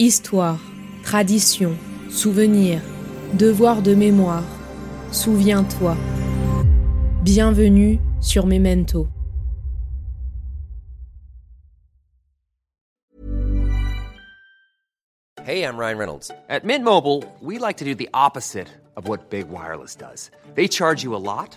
Histoire, tradition, souvenir, devoir de mémoire. Souviens-toi. Bienvenue sur Memento. Hey, I'm Ryan Reynolds. At Mint Mobile, we like to do the opposite of what Big Wireless does. They charge you a lot,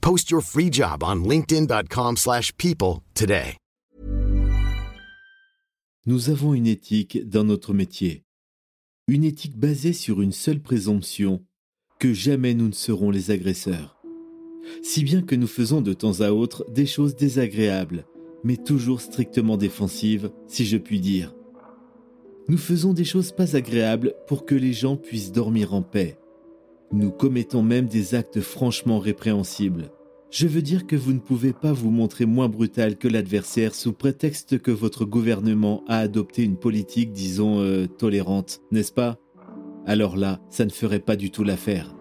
Post your free job on linkedin.com/people slash people today. Nous avons une éthique dans notre métier. Une éthique basée sur une seule présomption, que jamais nous ne serons les agresseurs. Si bien que nous faisons de temps à autre des choses désagréables, mais toujours strictement défensives, si je puis dire. Nous faisons des choses pas agréables pour que les gens puissent dormir en paix. Nous commettons même des actes franchement répréhensibles. Je veux dire que vous ne pouvez pas vous montrer moins brutal que l'adversaire sous prétexte que votre gouvernement a adopté une politique, disons, euh, tolérante, n'est-ce pas? Alors là, ça ne ferait pas du tout l'affaire.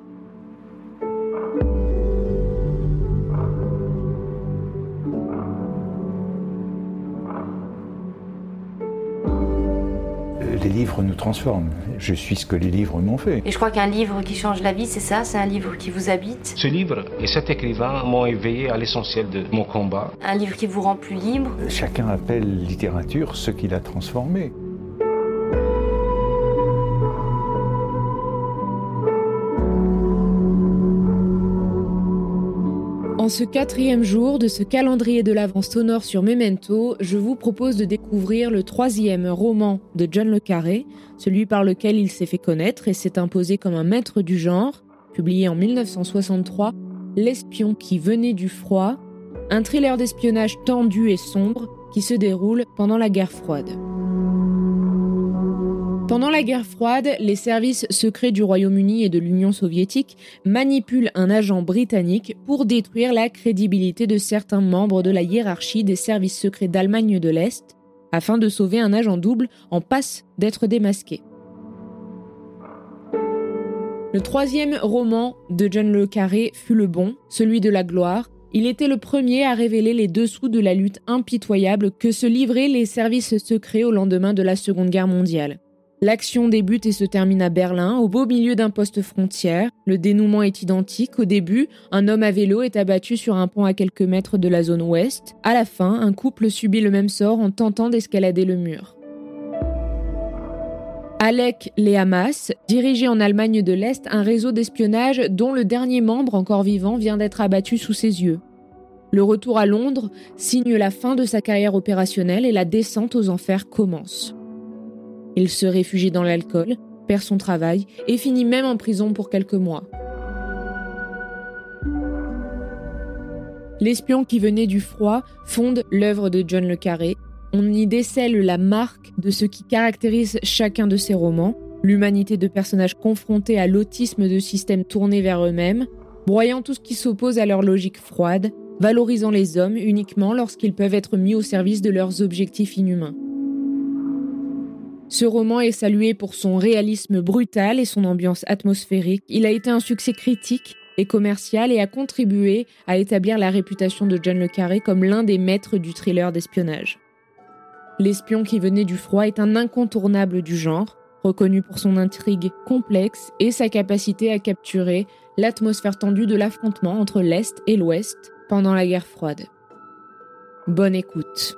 Les livres nous transforment. Je suis ce que les livres m'ont fait. Et je crois qu'un livre qui change la vie, c'est ça, c'est un livre qui vous habite. Ce livre et cet écrivain m'ont éveillé à l'essentiel de mon combat. Un livre qui vous rend plus libre. Chacun appelle littérature ce qu'il a transformé. En ce quatrième jour de ce calendrier de l'avance sonore sur Memento, je vous propose de découvrir le troisième roman de John le Carré, celui par lequel il s'est fait connaître et s'est imposé comme un maître du genre, publié en 1963, L'espion qui venait du froid, un thriller d'espionnage tendu et sombre qui se déroule pendant la guerre froide. Pendant la guerre froide, les services secrets du Royaume-Uni et de l'Union soviétique manipulent un agent britannique pour détruire la crédibilité de certains membres de la hiérarchie des services secrets d'Allemagne de l'Est, afin de sauver un agent double en passe d'être démasqué. Le troisième roman de John le Carré fut le bon, celui de la gloire. Il était le premier à révéler les dessous de la lutte impitoyable que se livraient les services secrets au lendemain de la Seconde Guerre mondiale. L'action débute et se termine à Berlin, au beau milieu d'un poste frontière. Le dénouement est identique. Au début, un homme à vélo est abattu sur un pont à quelques mètres de la zone ouest. À la fin, un couple subit le même sort en tentant d'escalader le mur. Alec Leamas dirigeait en Allemagne de l'Est un réseau d'espionnage dont le dernier membre encore vivant vient d'être abattu sous ses yeux. Le retour à Londres signe la fin de sa carrière opérationnelle et la descente aux enfers commence. Il se réfugie dans l'alcool, perd son travail et finit même en prison pour quelques mois. L'espion qui venait du froid fonde l'œuvre de John le Carré. On y décèle la marque de ce qui caractérise chacun de ses romans, l'humanité de personnages confrontés à l'autisme de systèmes tournés vers eux-mêmes, broyant tout ce qui s'oppose à leur logique froide, valorisant les hommes uniquement lorsqu'ils peuvent être mis au service de leurs objectifs inhumains. Ce roman est salué pour son réalisme brutal et son ambiance atmosphérique. Il a été un succès critique et commercial et a contribué à établir la réputation de John le Carré comme l'un des maîtres du thriller d'espionnage. L'espion qui venait du froid est un incontournable du genre, reconnu pour son intrigue complexe et sa capacité à capturer l'atmosphère tendue de l'affrontement entre l'Est et l'Ouest pendant la guerre froide. Bonne écoute.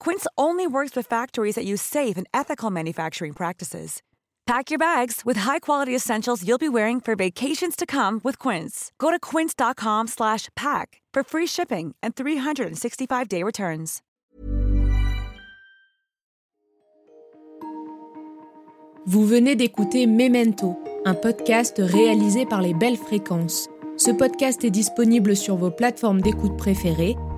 Quince only works with factories that use safe and ethical manufacturing practices. Pack your bags with high-quality essentials you'll be wearing for vacations to come with Quince. Go to quince.com/pack for free shipping and 365-day returns. Vous venez d'écouter Memento, un podcast réalisé par les Belles Fréquences. Ce podcast est disponible sur vos plateformes d'écoute préférées